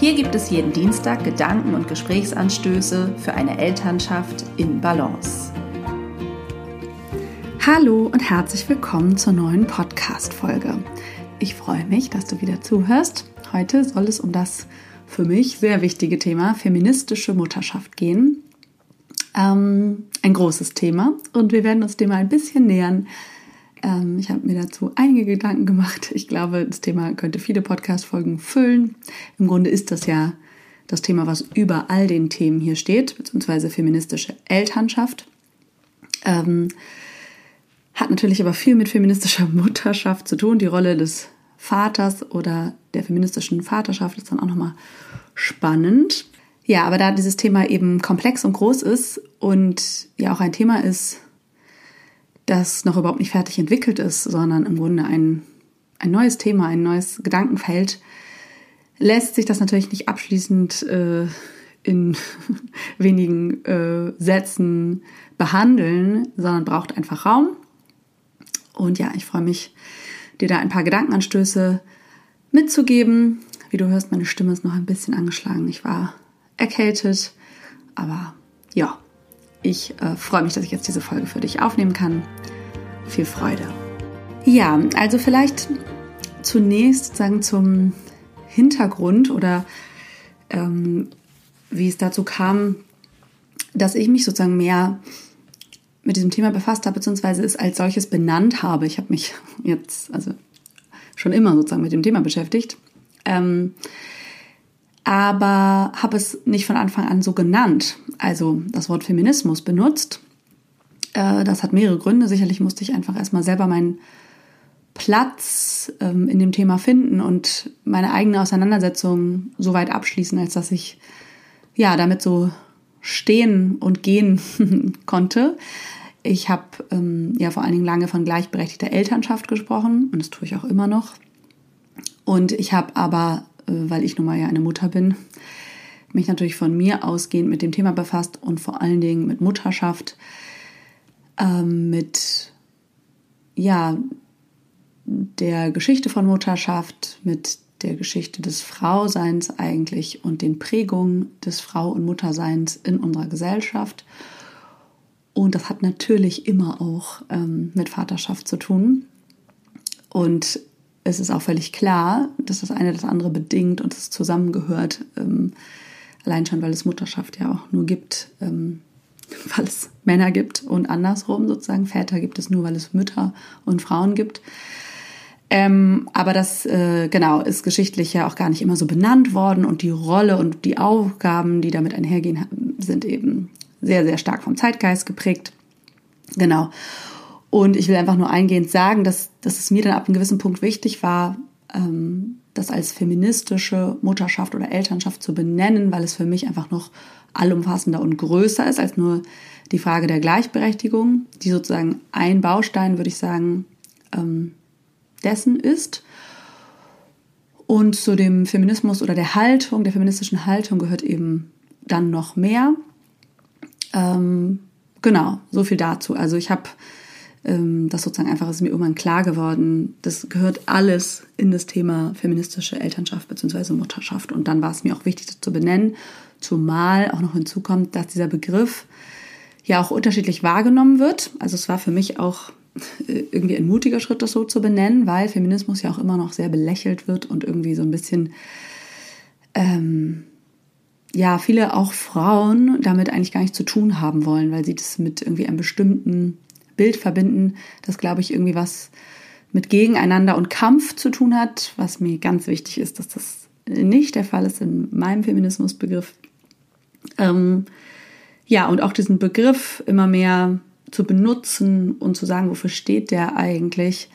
Hier gibt es jeden Dienstag Gedanken und Gesprächsanstöße für eine Elternschaft in Balance. Hallo und herzlich willkommen zur neuen Podcast-Folge. Ich freue mich, dass du wieder zuhörst. Heute soll es um das für mich sehr wichtige Thema feministische Mutterschaft gehen. Ähm, ein großes Thema und wir werden uns dem mal ein bisschen nähern, ähm, ich habe mir dazu einige Gedanken gemacht. Ich glaube, das Thema könnte viele Podcast-Folgen füllen. Im Grunde ist das ja das Thema, was über all den Themen hier steht, beziehungsweise feministische Elternschaft. Ähm, hat natürlich aber viel mit feministischer Mutterschaft zu tun. Die Rolle des Vaters oder der feministischen Vaterschaft ist dann auch nochmal spannend. Ja, aber da dieses Thema eben komplex und groß ist und ja auch ein Thema ist, das noch überhaupt nicht fertig entwickelt ist, sondern im Grunde ein, ein neues Thema, ein neues Gedankenfeld, lässt sich das natürlich nicht abschließend äh, in wenigen äh, Sätzen behandeln, sondern braucht einfach Raum. Und ja, ich freue mich, dir da ein paar Gedankenanstöße mitzugeben. Wie du hörst, meine Stimme ist noch ein bisschen angeschlagen. Ich war erkältet, aber ja, ich äh, freue mich, dass ich jetzt diese Folge für dich aufnehmen kann. Viel Freude. Ja, also vielleicht zunächst sozusagen zum Hintergrund oder ähm, wie es dazu kam, dass ich mich sozusagen mehr mit diesem Thema befasst habe, beziehungsweise es als solches benannt habe. Ich habe mich jetzt, also schon immer sozusagen mit dem Thema beschäftigt. Ähm, aber habe es nicht von Anfang an so genannt, also das Wort Feminismus benutzt. Äh, das hat mehrere Gründe. Sicherlich musste ich einfach erstmal selber meinen Platz ähm, in dem Thema finden und meine eigene Auseinandersetzung so weit abschließen, als dass ich ja damit so stehen und gehen konnte. Ich habe ähm, ja vor allen Dingen lange von gleichberechtigter Elternschaft gesprochen und das tue ich auch immer noch. Und ich habe aber äh, weil ich nun mal ja eine Mutter bin, mich natürlich von mir ausgehend mit dem Thema befasst und vor allen Dingen mit Mutterschaft, ähm, mit ja der Geschichte von Mutterschaft, mit der Geschichte des Frauseins eigentlich und den Prägungen des Frau- und Mutterseins in unserer Gesellschaft. Und das hat natürlich immer auch ähm, mit Vaterschaft zu tun. Und es ist auch völlig klar, dass das eine das andere bedingt und es zusammengehört. Ähm, allein schon, weil es Mutterschaft ja auch nur gibt, ähm, weil es Männer gibt und andersrum sozusagen. Väter gibt es nur, weil es Mütter und Frauen gibt. Ähm, aber das, äh, genau, ist geschichtlich ja auch gar nicht immer so benannt worden und die Rolle und die Aufgaben, die damit einhergehen, sind eben sehr, sehr stark vom Zeitgeist geprägt. Genau. Und ich will einfach nur eingehend sagen, dass, dass es mir dann ab einem gewissen Punkt wichtig war, ähm, das als feministische Mutterschaft oder Elternschaft zu benennen, weil es für mich einfach noch allumfassender und größer ist als nur die Frage der Gleichberechtigung, die sozusagen ein Baustein, würde ich sagen, ähm, dessen ist. Und zu dem Feminismus oder der Haltung, der feministischen Haltung gehört eben dann noch mehr. Ähm, genau, so viel dazu. Also ich habe das sozusagen einfach ist mir irgendwann klar geworden, das gehört alles in das Thema feministische Elternschaft bzw. Mutterschaft. Und dann war es mir auch wichtig, das zu benennen, zumal auch noch hinzukommt, dass dieser Begriff ja auch unterschiedlich wahrgenommen wird. Also es war für mich auch äh, irgendwie ein mutiger Schritt, das so zu benennen, weil Feminismus ja auch immer noch sehr belächelt wird und irgendwie so ein bisschen, ähm, ja, viele auch Frauen damit eigentlich gar nicht zu tun haben wollen, weil sie das mit irgendwie einem bestimmten Bild verbinden, das, glaube ich, irgendwie was mit Gegeneinander und Kampf zu tun hat, was mir ganz wichtig ist, dass das nicht der Fall ist in meinem Feminismusbegriff. Ähm, ja, und auch diesen Begriff immer mehr zu benutzen und zu sagen, wofür steht der eigentlich,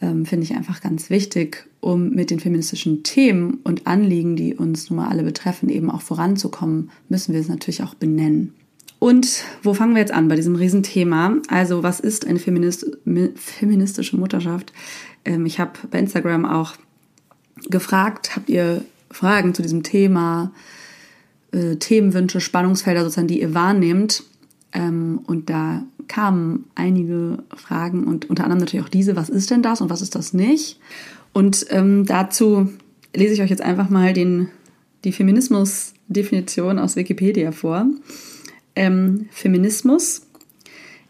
ähm, finde ich einfach ganz wichtig, um mit den feministischen Themen und Anliegen, die uns nun mal alle betreffen, eben auch voranzukommen, müssen wir es natürlich auch benennen. Und wo fangen wir jetzt an bei diesem Riesenthema? Also, was ist eine Feminist feministische Mutterschaft? Ähm, ich habe bei Instagram auch gefragt, habt ihr Fragen zu diesem Thema, äh, Themenwünsche, Spannungsfelder sozusagen, die ihr wahrnehmt? Ähm, und da kamen einige Fragen und unter anderem natürlich auch diese, was ist denn das und was ist das nicht? Und ähm, dazu lese ich euch jetzt einfach mal den, die Feminismus-Definition aus Wikipedia vor. Ähm, Feminismus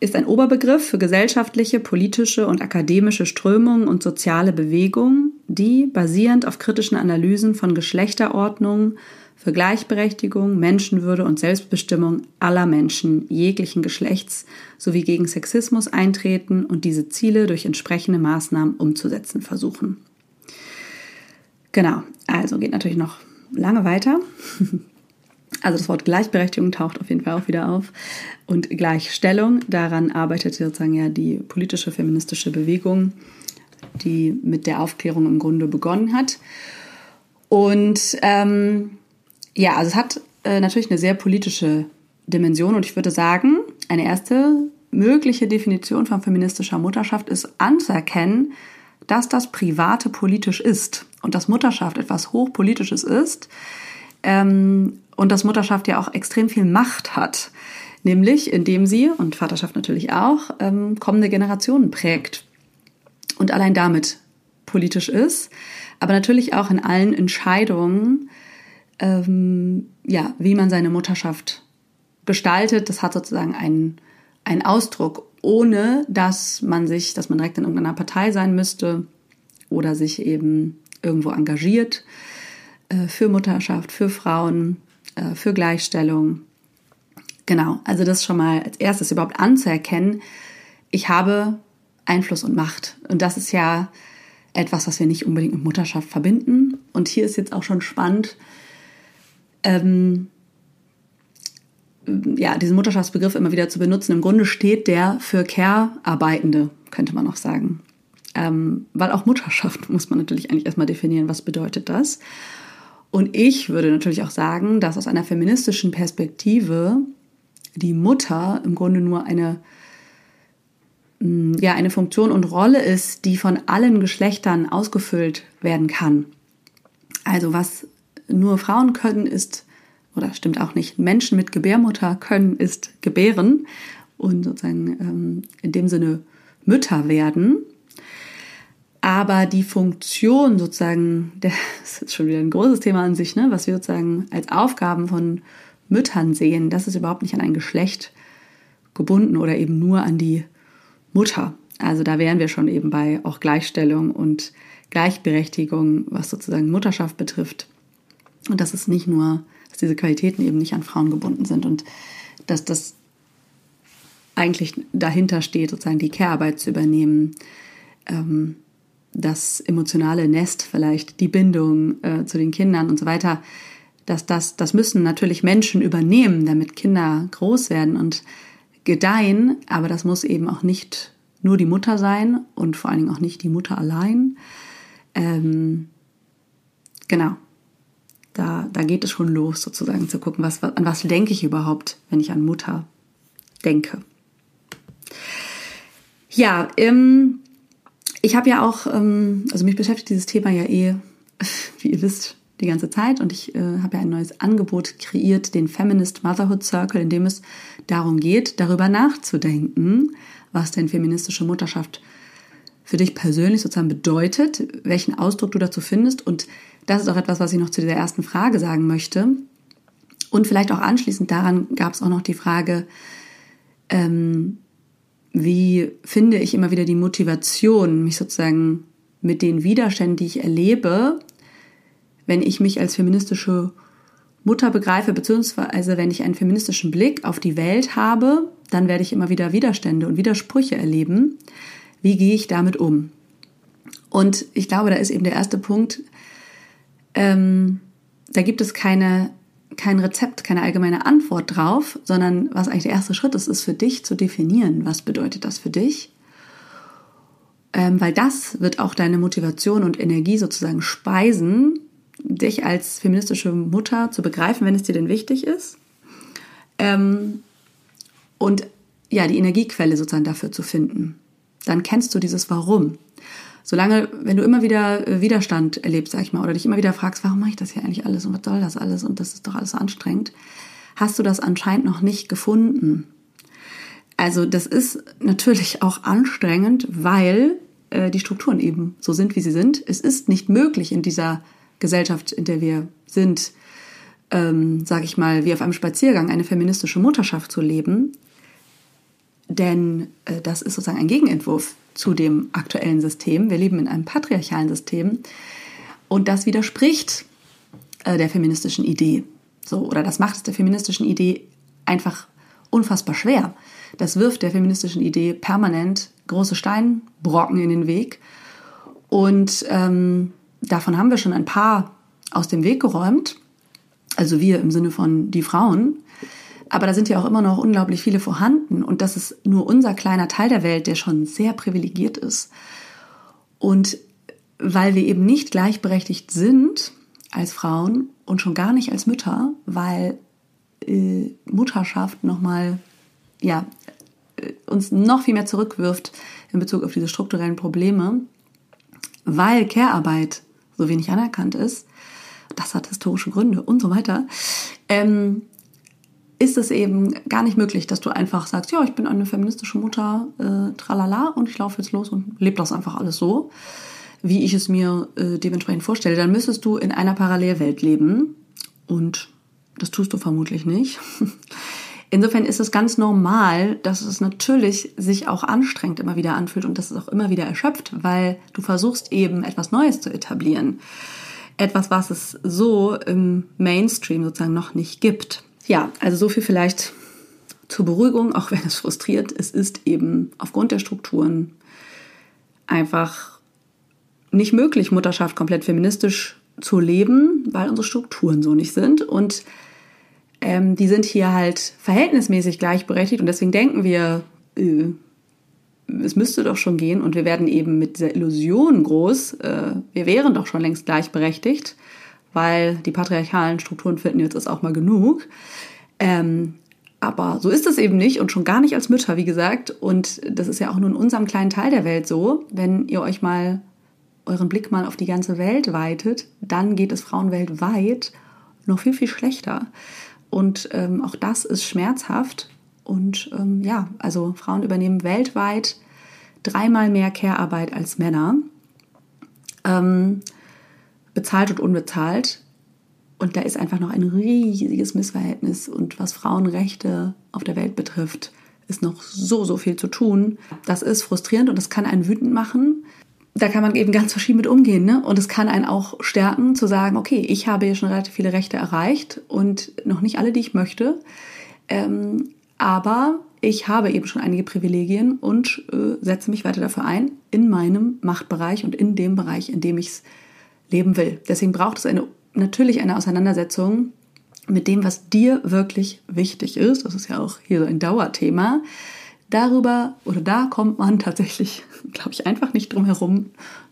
ist ein Oberbegriff für gesellschaftliche, politische und akademische Strömungen und soziale Bewegungen, die basierend auf kritischen Analysen von Geschlechterordnungen für Gleichberechtigung, Menschenwürde und Selbstbestimmung aller Menschen jeglichen Geschlechts sowie gegen Sexismus eintreten und diese Ziele durch entsprechende Maßnahmen umzusetzen versuchen. Genau, also geht natürlich noch lange weiter. Also das Wort Gleichberechtigung taucht auf jeden Fall auch wieder auf. Und Gleichstellung, daran arbeitet sozusagen ja die politische feministische Bewegung, die mit der Aufklärung im Grunde begonnen hat. Und ähm, ja, also es hat äh, natürlich eine sehr politische Dimension und ich würde sagen, eine erste mögliche Definition von feministischer Mutterschaft ist anzuerkennen, dass das Private politisch ist und dass Mutterschaft etwas Hochpolitisches ist ähm, und dass Mutterschaft ja auch extrem viel Macht hat, nämlich indem sie, und Vaterschaft natürlich auch, ähm, kommende Generationen prägt. Und allein damit politisch ist, aber natürlich auch in allen Entscheidungen, ähm, ja, wie man seine Mutterschaft gestaltet, das hat sozusagen einen, einen Ausdruck, ohne dass man sich, dass man direkt in irgendeiner Partei sein müsste oder sich eben irgendwo engagiert für Mutterschaft, für Frauen, äh, für Gleichstellung. Genau, also das schon mal als erstes überhaupt anzuerkennen, ich habe Einfluss und Macht. Und das ist ja etwas, was wir nicht unbedingt mit Mutterschaft verbinden. Und hier ist jetzt auch schon spannend, ähm, ja, diesen Mutterschaftsbegriff immer wieder zu benutzen. Im Grunde steht der für Care-Arbeitende, könnte man auch sagen. Ähm, weil auch Mutterschaft muss man natürlich eigentlich erstmal definieren, was bedeutet das. Und ich würde natürlich auch sagen, dass aus einer feministischen Perspektive die Mutter im Grunde nur eine, mm, ja, eine Funktion und Rolle ist, die von allen Geschlechtern ausgefüllt werden kann. Also was nur Frauen können, ist, oder stimmt auch nicht, Menschen mit Gebärmutter können, ist gebären und sozusagen ähm, in dem Sinne Mütter werden. Aber die Funktion sozusagen, das ist schon wieder ein großes Thema an sich, ne, was wir sozusagen als Aufgaben von Müttern sehen, das ist überhaupt nicht an ein Geschlecht gebunden oder eben nur an die Mutter. Also da wären wir schon eben bei auch Gleichstellung und Gleichberechtigung, was sozusagen Mutterschaft betrifft. Und dass es nicht nur, dass diese Qualitäten eben nicht an Frauen gebunden sind und dass das eigentlich dahinter steht, sozusagen die Care-Arbeit zu übernehmen, ähm, das emotionale Nest vielleicht, die Bindung äh, zu den Kindern und so weiter, dass das, das müssen natürlich Menschen übernehmen, damit Kinder groß werden und gedeihen, aber das muss eben auch nicht nur die Mutter sein und vor allen Dingen auch nicht die Mutter allein. Ähm, genau, da, da geht es schon los, sozusagen zu gucken, was, an was denke ich überhaupt, wenn ich an Mutter denke. Ja, ähm, ich habe ja auch, ähm, also mich beschäftigt dieses Thema ja eh, wie ihr wisst, die ganze Zeit und ich äh, habe ja ein neues Angebot kreiert, den Feminist Motherhood Circle, in dem es darum geht, darüber nachzudenken, was denn feministische Mutterschaft für dich persönlich sozusagen bedeutet, welchen Ausdruck du dazu findest und das ist auch etwas, was ich noch zu dieser ersten Frage sagen möchte. Und vielleicht auch anschließend daran gab es auch noch die Frage, ähm, wie finde ich immer wieder die Motivation, mich sozusagen mit den Widerständen, die ich erlebe, wenn ich mich als feministische Mutter begreife, beziehungsweise wenn ich einen feministischen Blick auf die Welt habe, dann werde ich immer wieder Widerstände und Widersprüche erleben. Wie gehe ich damit um? Und ich glaube, da ist eben der erste Punkt, ähm, da gibt es keine, kein Rezept, keine allgemeine Antwort drauf, sondern was eigentlich der erste Schritt ist, ist für dich zu definieren, was bedeutet das für dich. ähm, weil das wird auch deine Motivation und Energie sozusagen speisen, dich als feministische Mutter zu begreifen, wenn es dir denn wichtig ist. Ähm, und ja, die Energiequelle sozusagen dafür zu finden. Dann kennst du dieses Warum. Solange, wenn du immer wieder äh, Widerstand erlebst, sag ich mal, oder dich immer wieder fragst, warum mache ich das hier eigentlich alles und was soll das alles und das ist doch alles anstrengend, hast du das anscheinend noch nicht gefunden. Also das ist natürlich auch anstrengend, weil äh, die Strukturen eben so sind, wie sie sind. Es ist nicht möglich in dieser Gesellschaft, in der wir sind, ähm, sage ich mal, wie auf einem Spaziergang eine feministische Mutterschaft zu leben. Denn äh, das ist sozusagen ein Gegenentwurf zu dem aktuellen System. Wir leben in einem patriarchalen System und das widerspricht äh, der feministischen Idee. So, oder das macht es der feministischen Idee einfach unfassbar schwer. Das wirft der feministischen Idee permanent große Steinbrocken in den Weg. Und ähm, davon haben wir schon ein paar aus dem Weg geräumt. Also wir im Sinne von die Frauen. Aber da sind ja auch immer noch unglaublich viele vorhanden. Und das ist nur unser kleiner Teil der Welt, der schon sehr privilegiert ist. Und weil wir eben nicht gleichberechtigt sind als Frauen und schon gar nicht als Mütter, weil äh, Mutterschaft nochmal, ja, äh, uns noch viel mehr zurückwirft in Bezug auf diese strukturellen Probleme, weil Care-Arbeit so wenig anerkannt ist, das hat historische Gründe und so weiter, ähm, ist es eben gar nicht möglich, dass du einfach sagst, ja, ich bin eine feministische Mutter, äh, tralala, und ich laufe jetzt los und lebe das einfach alles so, wie ich es mir äh, dementsprechend vorstelle. Dann müsstest du in einer Parallelwelt leben und das tust du vermutlich nicht. Insofern ist es ganz normal, dass es natürlich sich auch anstrengend immer wieder anfühlt und dass es auch immer wieder erschöpft, weil du versuchst eben etwas Neues zu etablieren. Etwas, was es so im Mainstream sozusagen noch nicht gibt. Ja, also so viel vielleicht zur Beruhigung, auch wenn es frustriert. Es ist eben aufgrund der Strukturen einfach nicht möglich, Mutterschaft komplett feministisch zu leben, weil unsere Strukturen so nicht sind. Und ähm, die sind hier halt verhältnismäßig gleichberechtigt. Und deswegen denken wir, äh, es müsste doch schon gehen. Und wir werden eben mit dieser Illusion groß, äh, wir wären doch schon längst gleichberechtigt weil die patriarchalen Strukturen finden jetzt ist auch mal genug. Ähm, aber so ist es eben nicht und schon gar nicht als Mütter, wie gesagt. Und das ist ja auch nur in unserem kleinen Teil der Welt so. Wenn ihr euch mal euren Blick mal auf die ganze Welt weitet, dann geht es Frauen weltweit noch viel, viel schlechter. Und ähm, auch das ist schmerzhaft. Und ähm, ja, also Frauen übernehmen weltweit dreimal mehr Care-Arbeit als Männer. Ähm, bezahlt und unbezahlt. Und da ist einfach noch ein riesiges Missverhältnis. Und was Frauenrechte auf der Welt betrifft, ist noch so, so viel zu tun. Das ist frustrierend und das kann einen wütend machen. Da kann man eben ganz verschieden mit umgehen. Ne? Und es kann einen auch stärken, zu sagen, okay, ich habe hier schon relativ viele Rechte erreicht und noch nicht alle, die ich möchte. Ähm, aber ich habe eben schon einige Privilegien und äh, setze mich weiter dafür ein in meinem Machtbereich und in dem Bereich, in dem ich es leben will. Deswegen braucht es eine, natürlich eine Auseinandersetzung mit dem, was dir wirklich wichtig ist. Das ist ja auch hier so ein Dauerthema. Darüber oder da kommt man tatsächlich, glaube ich, einfach nicht drum herum.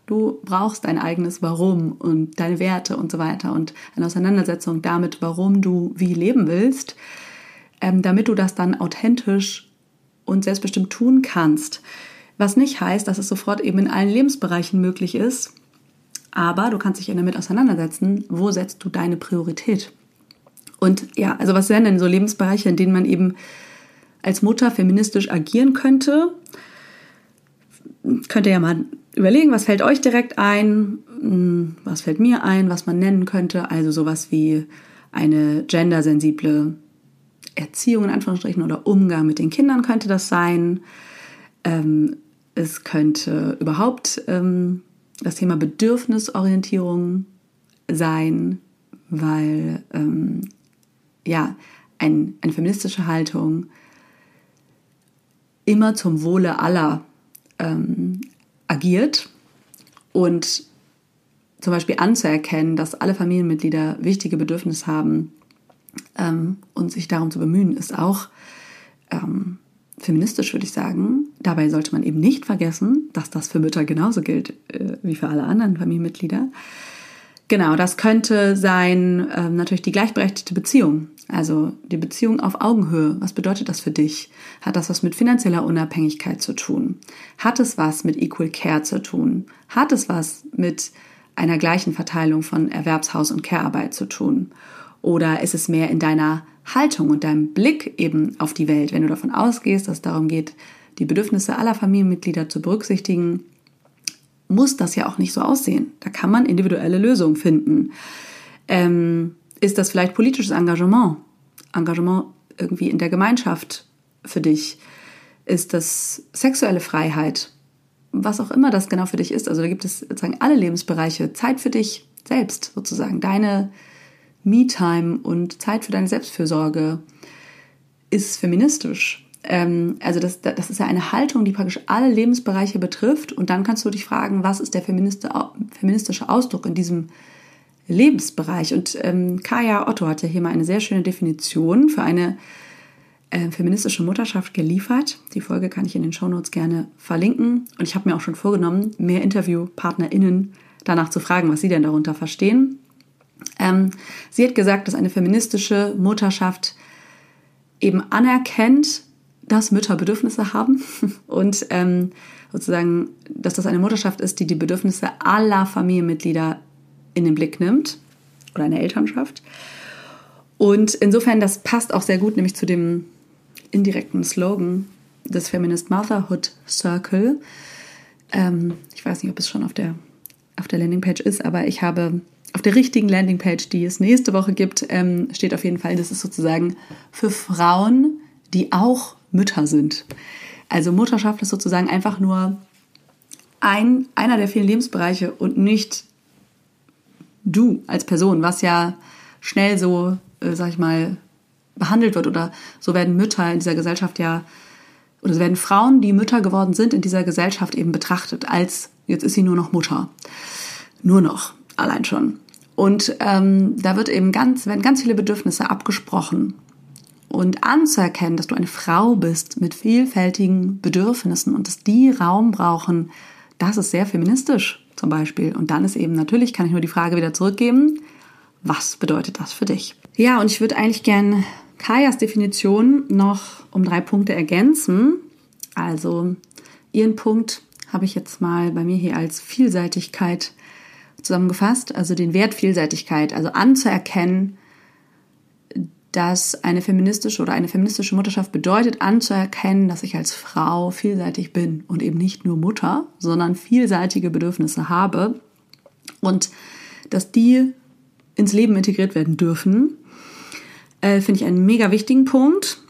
Du brauchst dein eigenes Warum und deine Werte und so weiter und eine Auseinandersetzung damit, warum du wie leben willst, ähm, damit du das dann authentisch und selbstbestimmt tun kannst. Was nicht heißt, dass es sofort eben in allen Lebensbereichen möglich ist, aber du kannst dich ja damit auseinandersetzen, wo setzt du deine Priorität? Und ja, also was wären denn so Lebensbereiche, in denen man eben als Mutter feministisch agieren könnte? Könnt ihr ja mal überlegen, was fällt euch direkt ein, hm, was fällt mir ein, was man nennen könnte. Also sowas wie eine gendersensible Erziehung in Anführungsstrichen oder Umgang mit den Kindern könnte das sein. Ähm, es könnte überhaupt ähm, das Thema Bedürfnisorientierung sein, weil ähm, ja ein, eine feministische Haltung immer zum Wohle aller ähm, agiert und zum Beispiel anzuerkennen, dass alle Familienmitglieder wichtige Bedürfnisse haben ähm, und sich darum zu bemühen, ist auch ähm, feministisch, würde ich sagen. Dabei sollte man eben nicht vergessen, dass das für Mütter genauso gilt äh, wie für alle anderen Familienmitglieder. Genau, das könnte sein ähm, natürlich die gleichberechtigte Beziehung. Also die Beziehung auf Augenhöhe. Was bedeutet das für dich? Hat das was mit finanzieller Unabhängigkeit zu tun? Hat es was mit Equal Care zu tun? Hat es was mit einer gleichen Verteilung von Erwerbshaus- und Care-Arbeit zu tun? Oder ist es mehr in deiner Haltung und deinem Blick eben auf die Welt, wenn du davon ausgehst, dass es darum geht, die Bedürfnisse aller Familienmitglieder zu berücksichtigen, muss das ja auch nicht so aussehen. Da kann man individuelle Lösungen finden. Ähm, ist das vielleicht politisches Engagement? Engagement irgendwie in der Gemeinschaft für dich? Ist das sexuelle Freiheit? Was auch immer das genau für dich ist. Also da gibt es sozusagen alle Lebensbereiche. Zeit für dich selbst sozusagen. Deine Me-Time und Zeit für deine Selbstfürsorge ist feministisch. Ähm, also das, das ist ja eine Haltung, die praktisch alle Lebensbereiche betrifft. Und dann kannst du dich fragen, was ist der feministische Ausdruck in diesem Lebensbereich? Und ähm, Kaya Otto hat ja hier mal eine sehr schöne Definition für eine äh, feministische Mutterschaft geliefert. Die Folge kann ich in den Shownotes gerne verlinken. Und ich habe mir auch schon vorgenommen, mehr InterviewpartnerInnen danach zu fragen, was sie denn darunter verstehen. Ähm, sie hat gesagt, dass eine feministische Mutterschaft eben anerkennt, dass Mütter Bedürfnisse haben und ähm, sozusagen, dass das eine Mutterschaft ist, die die Bedürfnisse aller Familienmitglieder in den Blick nimmt oder eine Elternschaft. Und insofern, das passt auch sehr gut, nämlich zu dem indirekten Slogan des Feminist Motherhood Circle. Ähm, ich weiß nicht, ob es schon auf der, auf der Landingpage ist, aber ich habe auf der richtigen Landingpage, die es nächste Woche gibt, ähm, steht auf jeden Fall, das ist sozusagen für Frauen, die auch Mütter sind. Also Mutterschaft ist sozusagen einfach nur ein, einer der vielen Lebensbereiche und nicht du als Person, was ja schnell so, äh, sag ich mal, behandelt wird oder so werden Mütter in dieser Gesellschaft ja, oder so werden Frauen, die Mütter geworden sind, in dieser Gesellschaft eben betrachtet als, jetzt ist sie nur noch Mutter. Nur noch, allein schon. Und ähm, da wird eben ganz, werden ganz viele Bedürfnisse abgesprochen und anzuerkennen, dass du eine Frau bist mit vielfältigen Bedürfnissen und dass die Raum brauchen, das ist sehr feministisch zum Beispiel. Und dann ist eben natürlich, kann ich nur die Frage wieder zurückgeben, was bedeutet das für dich? Ja, und ich würde eigentlich gern Kajas Definition noch um drei Punkte ergänzen. Also ihren Punkt habe ich jetzt mal bei mir hier als Vielseitigkeit zusammengefasst, also den Wert Vielseitigkeit, also anzuerkennen, dass eine feministische oder eine feministische Mutterschaft bedeutet, anzuerkennen, dass ich als Frau vielseitig bin und eben nicht nur Mutter, sondern vielseitige Bedürfnisse habe und dass die ins Leben integriert werden dürfen, äh, finde ich einen mega wichtigen Punkt.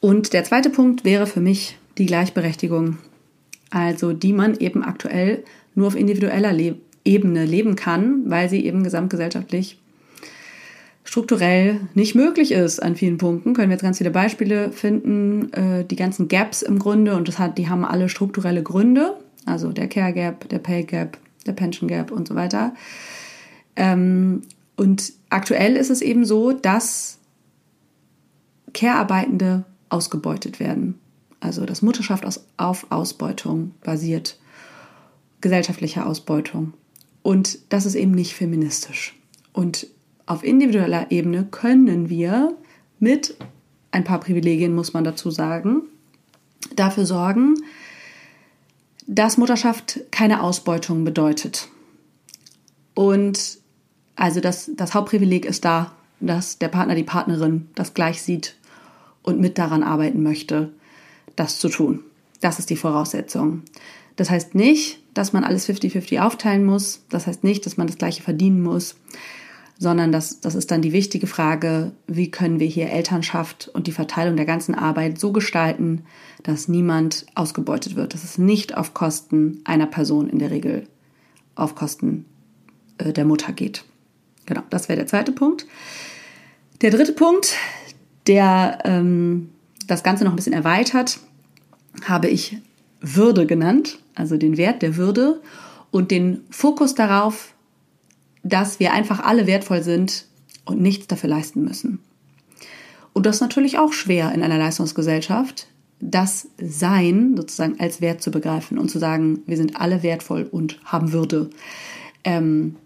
Und der zweite Punkt wäre für mich die Gleichberechtigung, also die man eben aktuell nur auf individueller Le Ebene leben kann, weil sie eben gesamtgesellschaftlich strukturell nicht möglich ist an vielen Punkten. Können wir jetzt ganz viele Beispiele finden, äh, die ganzen Gaps im Grunde und das hat, die haben alle strukturelle Gründe, also der Care Gap, der Pay Gap, der Pension Gap und so weiter. Ähm, und aktuell ist es eben so, dass Care-Arbeitende ausgebeutet werden. Also dass Mutterschaft aus, auf Ausbeutung basiert, gesellschaftlicher Ausbeutung. Und das ist eben nicht feministisch. Und auf individueller Ebene können wir mit ein paar Privilegien, muss man dazu sagen, dafür sorgen, dass Mutterschaft keine Ausbeutung bedeutet. Und also das, das Hauptprivileg ist da, dass der Partner, die Partnerin das gleich sieht und mit daran arbeiten möchte, das zu tun. Das ist die Voraussetzung. Das heißt nicht, dass man alles 50-50 aufteilen muss. Das heißt nicht, dass man das gleiche verdienen muss sondern das, das ist dann die wichtige Frage, wie können wir hier Elternschaft und die Verteilung der ganzen Arbeit so gestalten, dass niemand ausgebeutet wird, dass es nicht auf Kosten einer Person in der Regel auf Kosten äh, der Mutter geht. Genau, das wäre der zweite Punkt. Der dritte Punkt, der ähm, das Ganze noch ein bisschen erweitert, habe ich Würde genannt, also den Wert der Würde und den Fokus darauf, dass wir einfach alle wertvoll sind und nichts dafür leisten müssen. Und das ist natürlich auch schwer in einer Leistungsgesellschaft, das Sein sozusagen als Wert zu begreifen und zu sagen, wir sind alle wertvoll und haben Würde ähm,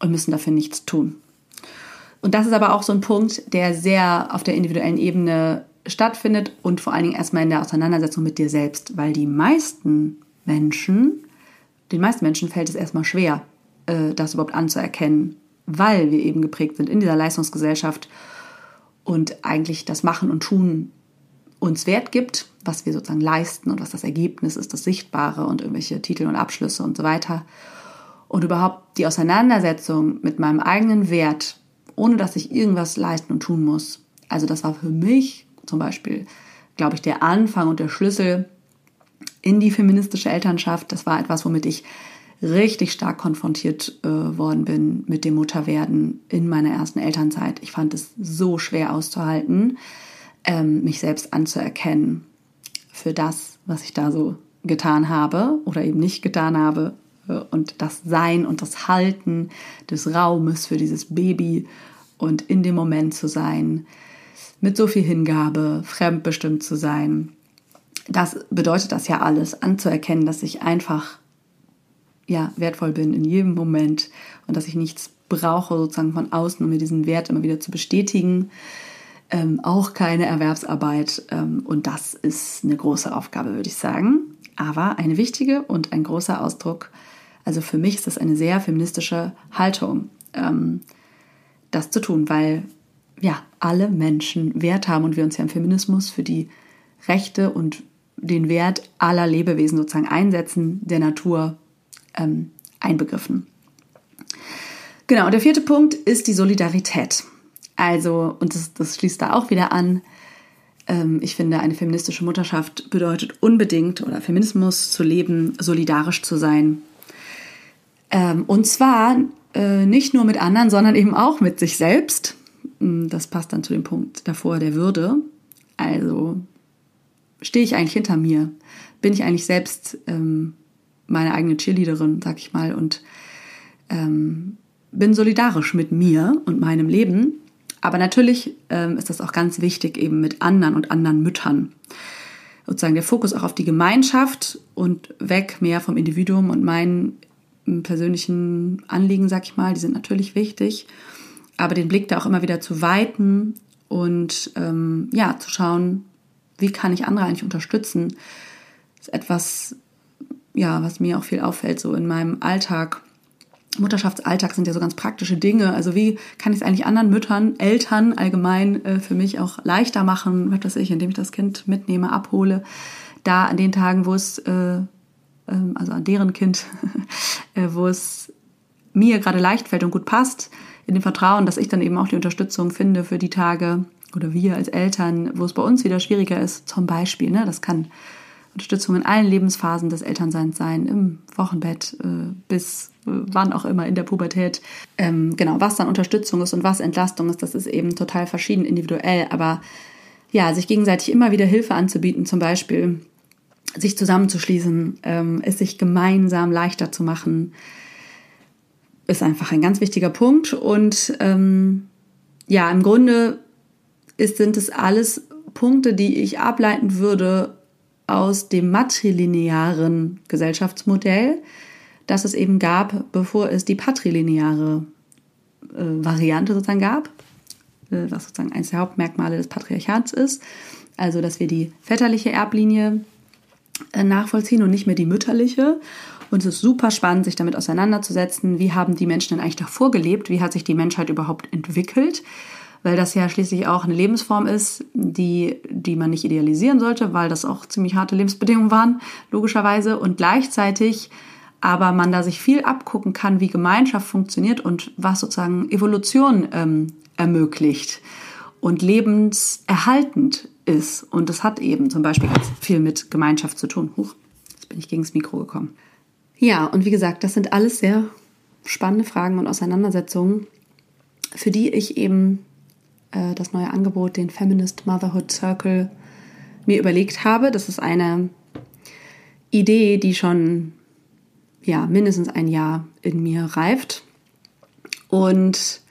und müssen dafür nichts tun. Und das ist aber auch so ein Punkt, der sehr auf der individuellen Ebene stattfindet und vor allen Dingen erstmal in der Auseinandersetzung mit dir selbst, weil die meisten Menschen, den meisten Menschen fällt es erstmal schwer, äh, das überhaupt anzuerkennen, weil wir eben geprägt sind in dieser Leistungsgesellschaft und eigentlich das Machen und Tun uns Wert gibt, was wir sozusagen leisten und was das Ergebnis ist, das Sichtbare und irgendwelche Titel und Abschlüsse und so weiter. Und überhaupt die Auseinandersetzung mit meinem eigenen Wert, ohne dass ich irgendwas leisten und tun muss. Also das war für mich zum Beispiel, glaube ich, der Anfang und der Schlüssel in die feministische Elternschaft. Das war etwas, womit ich richtig stark konfrontiert äh, worden bin mit dem Mutterwerden in meiner ersten Elternzeit. Ich fand es so schwer auszuhalten, ähm, mich selbst anzuerkennen für das, was ich da so getan habe oder eben nicht getan habe. Äh, und das Sein und das Halten des Raumes für dieses Baby und in dem Moment zu sein, mit so viel Hingabe, fremdbestimmt zu sein. Das bedeutet das ja alles, anzuerkennen, dass ich einfach ja, wertvoll bin in jedem Moment und dass ich nichts brauche sozusagen von außen, um mir diesen Wert immer wieder zu bestätigen. Ähm, auch keine Erwerbsarbeit ähm, und das ist eine große Aufgabe, würde ich sagen. Aber eine wichtige und ein großer Ausdruck. Also für mich ist das eine sehr feministische Haltung, ähm, das zu tun, weil ja alle Menschen Wert haben und wir uns ja im Feminismus für die Rechte und den Wert aller Lebewesen sozusagen einsetzen, der Natur ähm, einbegriffen. Genau, und der vierte Punkt ist die Solidarität. Also, und das, das schließt da auch wieder an, ähm, ich finde, eine feministische Mutterschaft bedeutet unbedingt, oder Feminismus zu leben, solidarisch zu sein. Ähm, und zwar äh, nicht nur mit anderen, sondern eben auch mit sich selbst. Hm, das passt dann zu dem Punkt davor der Würde. Also stehe ich eigentlich hinter mir? Bin ich eigentlich selbst ähm, meine eigene Cheerleaderin, sag ich mal, und ähm, bin solidarisch mit mir und meinem Leben. Aber natürlich ähm, ist das auch ganz wichtig eben mit anderen und anderen Müttern. Sozusagen der Fokus auch auf die Gemeinschaft und weg mehr vom Individuum und meinen persönlichen Anliegen, sag ich mal, die sind natürlich wichtig. Aber den Blick da auch immer wieder zu weiten und ähm, ja, zu schauen, wie kann ich andere eigentlich unterstützen, ist etwas, ja, was mir auch viel auffällt, so in meinem Alltag. Mutterschaftsalltag sind ja so ganz praktische Dinge. Also wie kann ich es eigentlich anderen Müttern, Eltern allgemein äh, für mich auch leichter machen, was weiß ich, indem ich das Kind mitnehme, abhole. Da an den Tagen, wo es, äh, äh, also an deren Kind, äh, wo es mir gerade leicht fällt und gut passt, in dem Vertrauen, dass ich dann eben auch die Unterstützung finde für die Tage oder wir als Eltern, wo es bei uns wieder schwieriger ist, zum Beispiel, ne, das kann Unterstützung in allen Lebensphasen des Elternseins sein, im Wochenbett äh, bis äh, wann auch immer in der Pubertät. Ähm, genau, was dann Unterstützung ist und was Entlastung ist, das ist eben total verschieden individuell. Aber ja, sich gegenseitig immer wieder Hilfe anzubieten, zum Beispiel sich zusammenzuschließen, ähm, es sich gemeinsam leichter zu machen, ist einfach ein ganz wichtiger Punkt. Und ähm, ja, im Grunde ist, sind es alles Punkte, die ich ableiten würde aus dem matrilinearen Gesellschaftsmodell, das es eben gab, bevor es die patrilineare äh, Variante sozusagen gab, äh, was sozusagen eines der Hauptmerkmale des Patriarchats ist. Also, dass wir die väterliche Erblinie äh, nachvollziehen und nicht mehr die mütterliche. Und es ist super spannend, sich damit auseinanderzusetzen. Wie haben die Menschen denn eigentlich davor gelebt? Wie hat sich die Menschheit überhaupt entwickelt? Weil das ja schließlich auch eine Lebensform ist, die, die man nicht idealisieren sollte, weil das auch ziemlich harte Lebensbedingungen waren, logischerweise. Und gleichzeitig aber man da sich viel abgucken kann, wie Gemeinschaft funktioniert und was sozusagen Evolution ähm, ermöglicht und lebenserhaltend ist. Und das hat eben zum Beispiel ganz viel mit Gemeinschaft zu tun. Huch, jetzt bin ich gegen das Mikro gekommen. Ja, und wie gesagt, das sind alles sehr spannende Fragen und Auseinandersetzungen, für die ich eben äh, das neue Angebot, den Feminist Motherhood Circle, mir überlegt habe. Das ist eine Idee, die schon ja, mindestens ein Jahr in mir reift und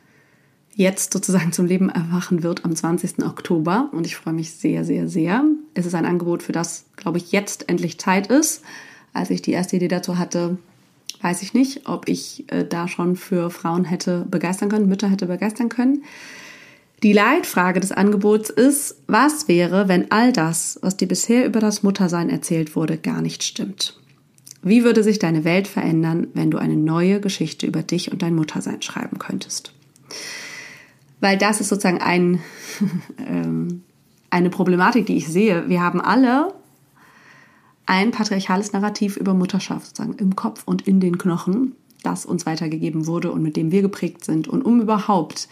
jetzt sozusagen zum Leben erwachen wird am 20. Oktober. Und ich freue mich sehr, sehr, sehr. es ist ein Angebot, für das, glaube ich, jetzt endlich Zeit ist. Als ich die erste Idee dazu hatte, weiß ich nicht, ob ich äh, da schon für Frauen hätte begeistern können, Mütter hätte begeistern können. Die Leitfrage des Angebots ist, was wäre, wenn all das, was dir bisher über das Muttersein erzählt wurde, gar nicht stimmt? Wie würde sich deine Welt verändern, wenn du eine neue Geschichte über dich und dein Muttersein schreiben könntest? Weil das ist sozusagen ein, ähm, eine Problematik, die ich sehe. Wir haben alle ein patriarchales Narrativ über Mutterschaft sozusagen im Kopf und in den Knochen, das uns weitergegeben wurde und mit dem wir geprägt sind. Und um überhaupt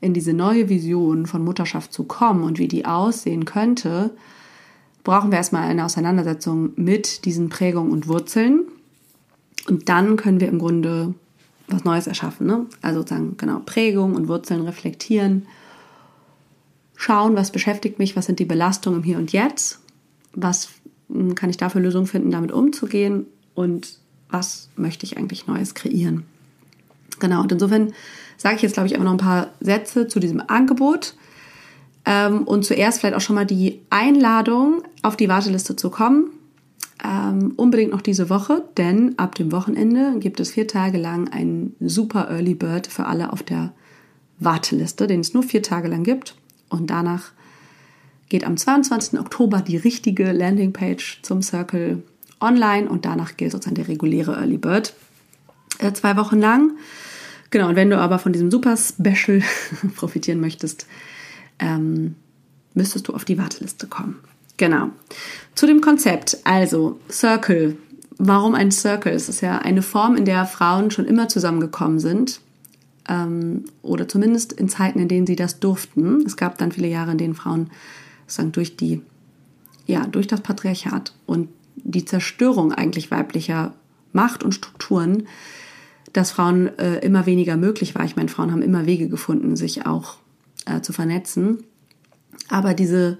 in diese neue Vision von Mutterschaft zu kommen und wie die aussehen könnte, brauchen wir erstmal eine Auseinandersetzung mit diesen Prägungen und Wurzeln. Und dann können wir im Grunde was Neues erschaffen. Ne? Also sozusagen genau Prägung und Wurzeln reflektieren, schauen, was beschäftigt mich, was sind die Belastungen im Hier und Jetzt, was hm, kann ich dafür Lösungen finden, damit umzugehen und was möchte ich eigentlich Neues kreieren. Genau, und insofern sage ich jetzt, glaube ich, einfach noch ein paar Sätze zu diesem Angebot. Ähm, und zuerst vielleicht auch schon mal die Einladung, auf die Warteliste zu kommen. Ähm, unbedingt noch diese Woche, denn ab dem Wochenende gibt es vier Tage lang einen super Early Bird für alle auf der Warteliste, den es nur vier Tage lang gibt. Und danach geht am 22. Oktober die richtige Landingpage zum Circle online und danach gilt sozusagen der reguläre Early Bird äh, zwei Wochen lang. Genau, und wenn du aber von diesem Super Special profitieren möchtest, ähm, müsstest du auf die Warteliste kommen. Genau. Zu dem Konzept, also Circle. Warum ein Circle? Es ist ja eine Form, in der Frauen schon immer zusammengekommen sind. Ähm, oder zumindest in Zeiten, in denen sie das durften. Es gab dann viele Jahre, in denen Frauen sagen, durch die, ja, durch das Patriarchat und die Zerstörung eigentlich weiblicher Macht und Strukturen dass Frauen äh, immer weniger möglich war. Ich meine, Frauen haben immer Wege gefunden, sich auch äh, zu vernetzen. Aber diese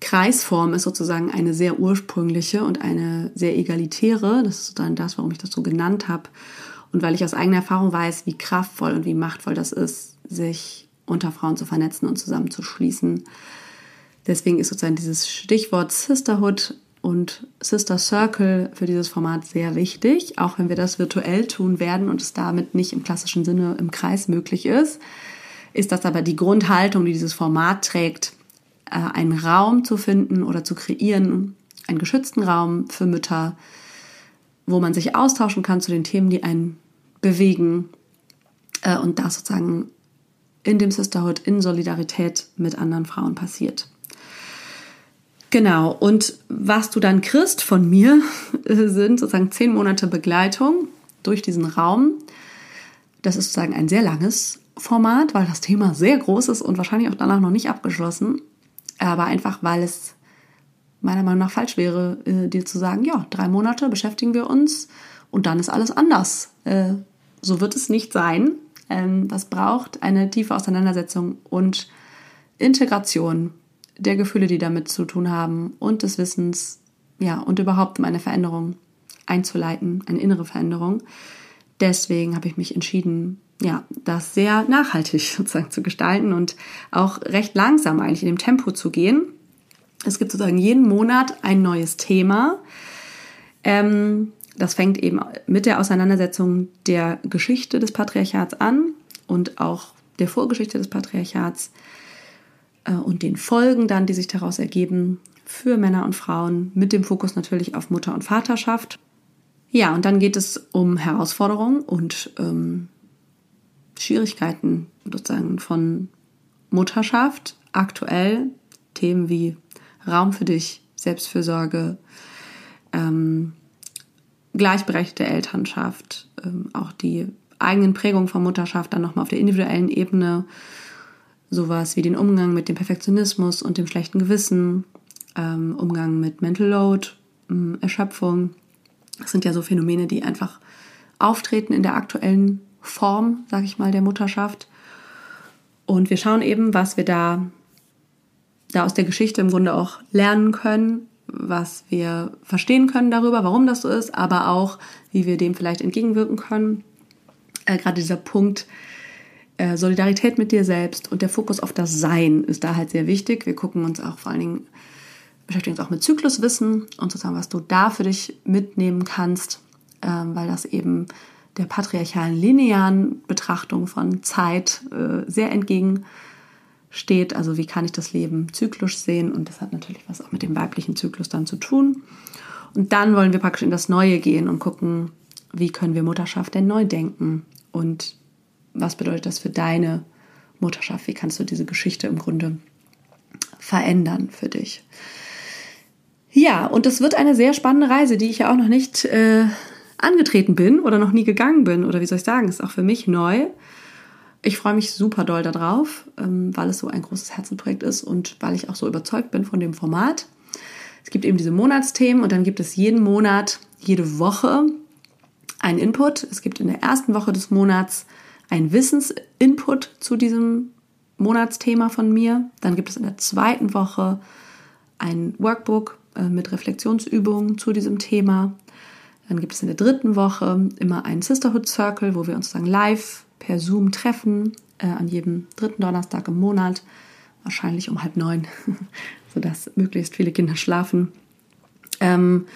Kreisform ist sozusagen eine sehr ursprüngliche und eine sehr egalitäre. Das ist dann das, warum ich das so genannt habe. Und weil ich aus eigener Erfahrung weiß, wie kraftvoll und wie machtvoll das ist, sich unter Frauen zu vernetzen und zusammenzuschließen. Deswegen ist sozusagen dieses Stichwort Sisterhood und Sister Circle für dieses Format sehr wichtig, auch wenn wir das virtuell tun werden und es damit nicht im klassischen Sinne im Kreis möglich ist, ist das aber die Grundhaltung, die dieses Format trägt, äh, einen Raum zu finden oder zu kreieren, einen geschützten Raum für Mütter, wo man sich austauschen kann zu den Themen, die einen bewegen äh, und das sozusagen in dem Sisterhood in Solidarität mit anderen Frauen passiert. Genau, und was du dann kriegst von mir, sind sozusagen zehn Monate Begleitung durch diesen Raum. Das ist sozusagen ein sehr langes Format, weil das Thema sehr groß ist und wahrscheinlich auch danach noch nicht abgeschlossen. Aber einfach, weil es meiner Meinung nach falsch wäre, äh, dir zu sagen, ja, drei Monate beschäftigen wir uns und dann ist alles anders. Äh, so wird es nicht sein. Ähm, das braucht eine tiefe Auseinandersetzung und Integration der Gefühle, die damit zu tun haben und des Wissens, ja, und überhaupt um eine Veränderung einzuleiten, eine innere Veränderung. Deswegen habe ich mich entschieden, ja, das sehr nachhaltig sozusagen zu gestalten und auch recht langsam eigentlich in dem Tempo zu gehen. Es gibt sozusagen jeden Monat ein neues Thema. Ähm, das fängt eben mit der Auseinandersetzung der Geschichte des Patriarchats an und auch der Vorgeschichte des Patriarchats und den Folgen dann, die sich daraus ergeben für Männer und Frauen, mit dem Fokus natürlich auf Mutter und Vaterschaft. Ja, und dann geht es um Herausforderungen und ähm, Schwierigkeiten sozusagen von Mutterschaft, aktuell Themen wie Raum für dich, Selbstfürsorge, ähm, gleichberechtigte Elternschaft, ähm, auch die eigenen Prägungen von Mutterschaft dann nochmal auf der individuellen Ebene sowas wie den Umgang mit dem Perfektionismus und dem schlechten Gewissen, ähm, Umgang mit Mental Load, ähm, Erschöpfung. Das sind ja so Phänomene, die einfach auftreten in der aktuellen Form, sag ich mal, der Mutterschaft. Und wir schauen eben, was wir da, da aus der Geschichte im Grunde auch lernen können, was wir verstehen können darüber, warum das so ist, aber auch, wie wir dem vielleicht entgegenwirken können. Äh, Gerade dieser Punkt, äh, Solidarität mit dir selbst und der Fokus auf das Sein ist da halt sehr wichtig. Wir gucken uns auch vor allen Dingen beschäftigen uns auch mit Zykluswissen und sozusagen, was du da für dich mitnehmen kannst, ähm, weil das eben der patriarchalen linearen Betrachtung von Zeit äh, sehr entgegensteht. Also wie kann ich das Leben zyklisch sehen? Und das hat natürlich was auch mit dem weiblichen Zyklus dann zu tun. Und dann wollen wir praktisch in das Neue gehen und gucken, wie können wir Mutterschaft denn neu denken und was bedeutet das für deine Mutterschaft? Wie kannst du diese Geschichte im Grunde verändern für dich? Ja, und es wird eine sehr spannende Reise, die ich ja auch noch nicht äh, angetreten bin oder noch nie gegangen bin oder wie soll ich sagen, ist auch für mich neu. Ich freue mich super doll darauf, ähm, weil es so ein großes Herzenprojekt ist und weil ich auch so überzeugt bin von dem Format. Es gibt eben diese Monatsthemen und dann gibt es jeden Monat, jede Woche einen Input. Es gibt in der ersten Woche des Monats einen Wissensinput zu diesem Monatsthema von mir. Dann gibt es in der zweiten Woche ein Workbook äh, mit Reflexionsübungen zu diesem Thema. Dann gibt es in der dritten Woche immer einen Sisterhood Circle, wo wir uns dann live per Zoom treffen, äh, an jedem dritten Donnerstag im Monat, wahrscheinlich um halb neun, sodass möglichst viele Kinder schlafen. Ähm,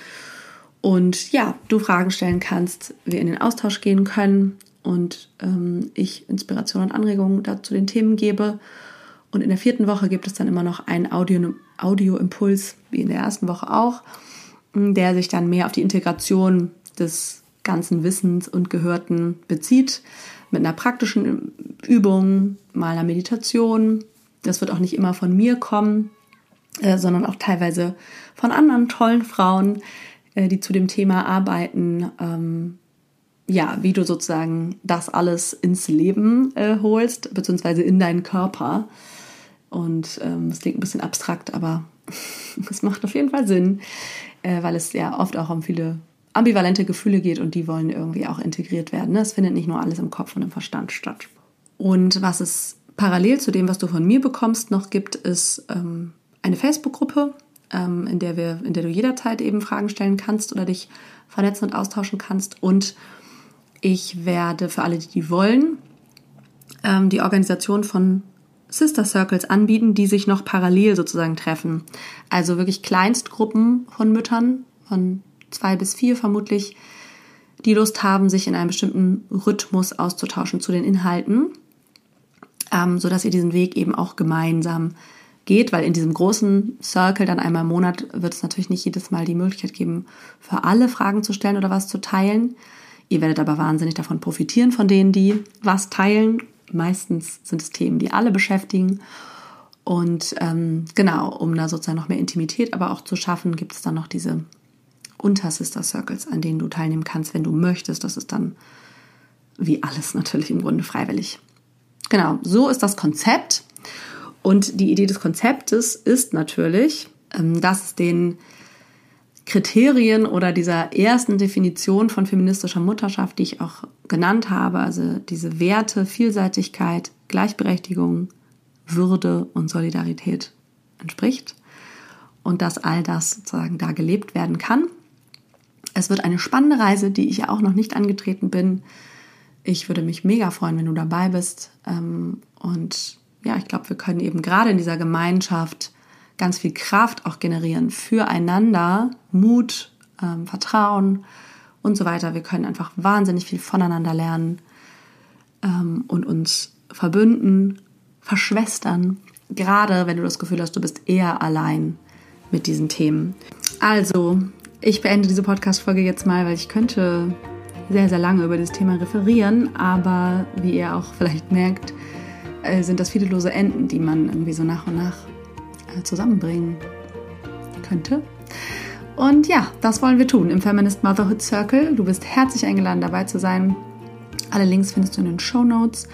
und ja, du Fragen stellen kannst, wir in den Austausch gehen können und ähm, ich Inspiration und Anregungen dazu den Themen gebe. Und in der vierten Woche gibt es dann immer noch einen Audio-Impuls, Audio wie in der ersten Woche auch, der sich dann mehr auf die Integration des ganzen Wissens und Gehörten bezieht, mit einer praktischen Übung, mal einer Meditation. Das wird auch nicht immer von mir kommen, äh, sondern auch teilweise von anderen tollen Frauen, äh, die zu dem Thema arbeiten. Ähm, ja, wie du sozusagen das alles ins Leben äh, holst, beziehungsweise in deinen Körper. Und ähm, das klingt ein bisschen abstrakt, aber es macht auf jeden Fall Sinn äh, weil es ja oft auch um viele ambivalente Gefühle geht und die wollen irgendwie auch integriert werden. Es findet nicht nur alles im Kopf und im Verstand statt. Und was es parallel zu dem, was du von mir bekommst, noch gibt, ist ähm, eine Facebook-Gruppe, ähm, in, der in der du jederzeit eben Fragen stellen kannst oder dich vernetzen und austauschen kannst. Und ich werde für alle, die die wollen, ähm, die Organisation von Sister Circles anbieten, die sich noch parallel sozusagen treffen. Also wirklich Kleinstgruppen von Müttern, von zwei bis vier vermutlich, die Lust haben, sich in einem bestimmten Rhythmus auszutauschen zu den Inhalten, ähm, sodass ihr diesen Weg eben auch gemeinsam geht, weil in diesem großen Circle dann einmal im Monat wird es natürlich nicht jedes Mal die Möglichkeit geben, für alle Fragen zu stellen oder was zu teilen. Ihr werdet aber wahnsinnig davon profitieren, von denen, die was teilen meistens sind es Themen, die alle beschäftigen. Und ähm, genau, um da sozusagen noch mehr Intimität aber auch zu schaffen, gibt es dann noch diese Unter-Sister Circles, an denen du teilnehmen kannst, wenn du möchtest. Das ist dann wie alles natürlich im Grunde freiwillig. Genau, so ist das Konzept. Und die Idee des Konzeptes ist natürlich, ähm, dass es den Kriterien oder dieser ersten Definition von feministischer Mutterschaft, die ich auch genannt habe, also diese Werte, Vielseitigkeit, Gleichberechtigung, Würde und Solidarität entspricht und dass all das sozusagen da gelebt werden kann. Es wird eine spannende Reise, die ich ja auch noch nicht angetreten bin. Ich würde mich mega freuen, wenn du dabei bist. Ähm, und ja, ich glaube, wir können eben gerade in dieser Gemeinschaft ganz viel Kraft auch generieren füreinander, Mut, ähm, Vertrauen und so weiter. Wir können einfach wahnsinnig viel voneinander lernen ähm, und uns verbünden, verschwestern, gerade wenn du das Gefühl hast, du bist eher allein mit diesen Themen. Also, ich beende diese Podcast-Folge jetzt mal, weil ich könnte sehr, sehr lange über dieses Thema referieren, aber wie ihr auch vielleicht merkt, äh, sind das viele lose Enden, die man irgendwie so nach und nach zusammenbringen könnte. Und ja, das wollen wir tun im Feminist Motherhood Circle. Du bist herzlich eingeladen, dabei zu sein. Alle Links findest du in den Show Notes.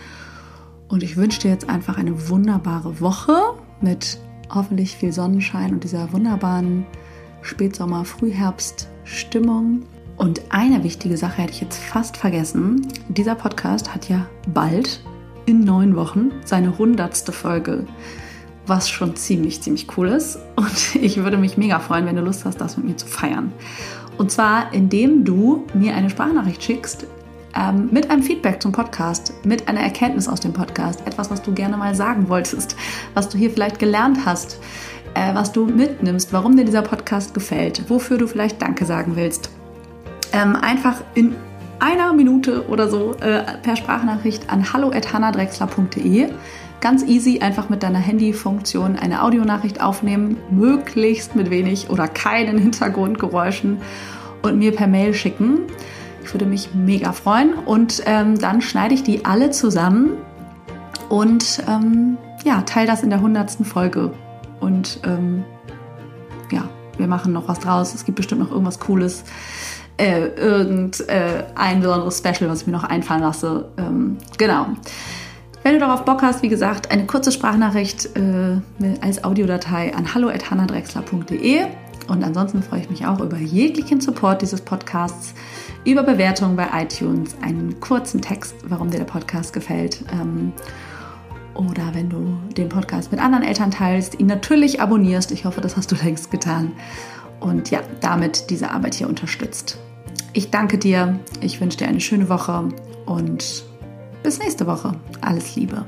Und ich wünsche dir jetzt einfach eine wunderbare Woche mit hoffentlich viel Sonnenschein und dieser wunderbaren Spätsommer, Frühherbst Stimmung. Und eine wichtige Sache hätte ich jetzt fast vergessen. Dieser Podcast hat ja bald in neun Wochen seine hundertste Folge was schon ziemlich, ziemlich cool ist. Und ich würde mich mega freuen, wenn du Lust hast, das mit mir zu feiern. Und zwar, indem du mir eine Sprachnachricht schickst ähm, mit einem Feedback zum Podcast, mit einer Erkenntnis aus dem Podcast, etwas, was du gerne mal sagen wolltest, was du hier vielleicht gelernt hast, äh, was du mitnimmst, warum dir dieser Podcast gefällt, wofür du vielleicht Danke sagen willst. Ähm, einfach in einer Minute oder so äh, per Sprachnachricht an hallo.hannadrexler.de. Ganz easy, einfach mit deiner Handyfunktion eine Audionachricht aufnehmen, möglichst mit wenig oder keinen Hintergrundgeräuschen und mir per Mail schicken. Ich würde mich mega freuen und ähm, dann schneide ich die alle zusammen und ähm, ja, teile das in der hundertsten Folge. Und ähm, ja, wir machen noch was draus. Es gibt bestimmt noch irgendwas Cooles äh, irgendein äh, besonderes Special, was ich mir noch einfallen lasse. Ähm, genau. Wenn du darauf Bock hast, wie gesagt, eine kurze Sprachnachricht äh, als Audiodatei an hallo.hannadrexler.de. Und ansonsten freue ich mich auch über jeglichen Support dieses Podcasts, über Bewertungen bei iTunes, einen kurzen Text, warum dir der Podcast gefällt. Ähm, oder wenn du den Podcast mit anderen Eltern teilst, ihn natürlich abonnierst. Ich hoffe, das hast du längst getan und ja, damit diese Arbeit hier unterstützt. Ich danke dir, ich wünsche dir eine schöne Woche und bis nächste Woche. Alles Liebe.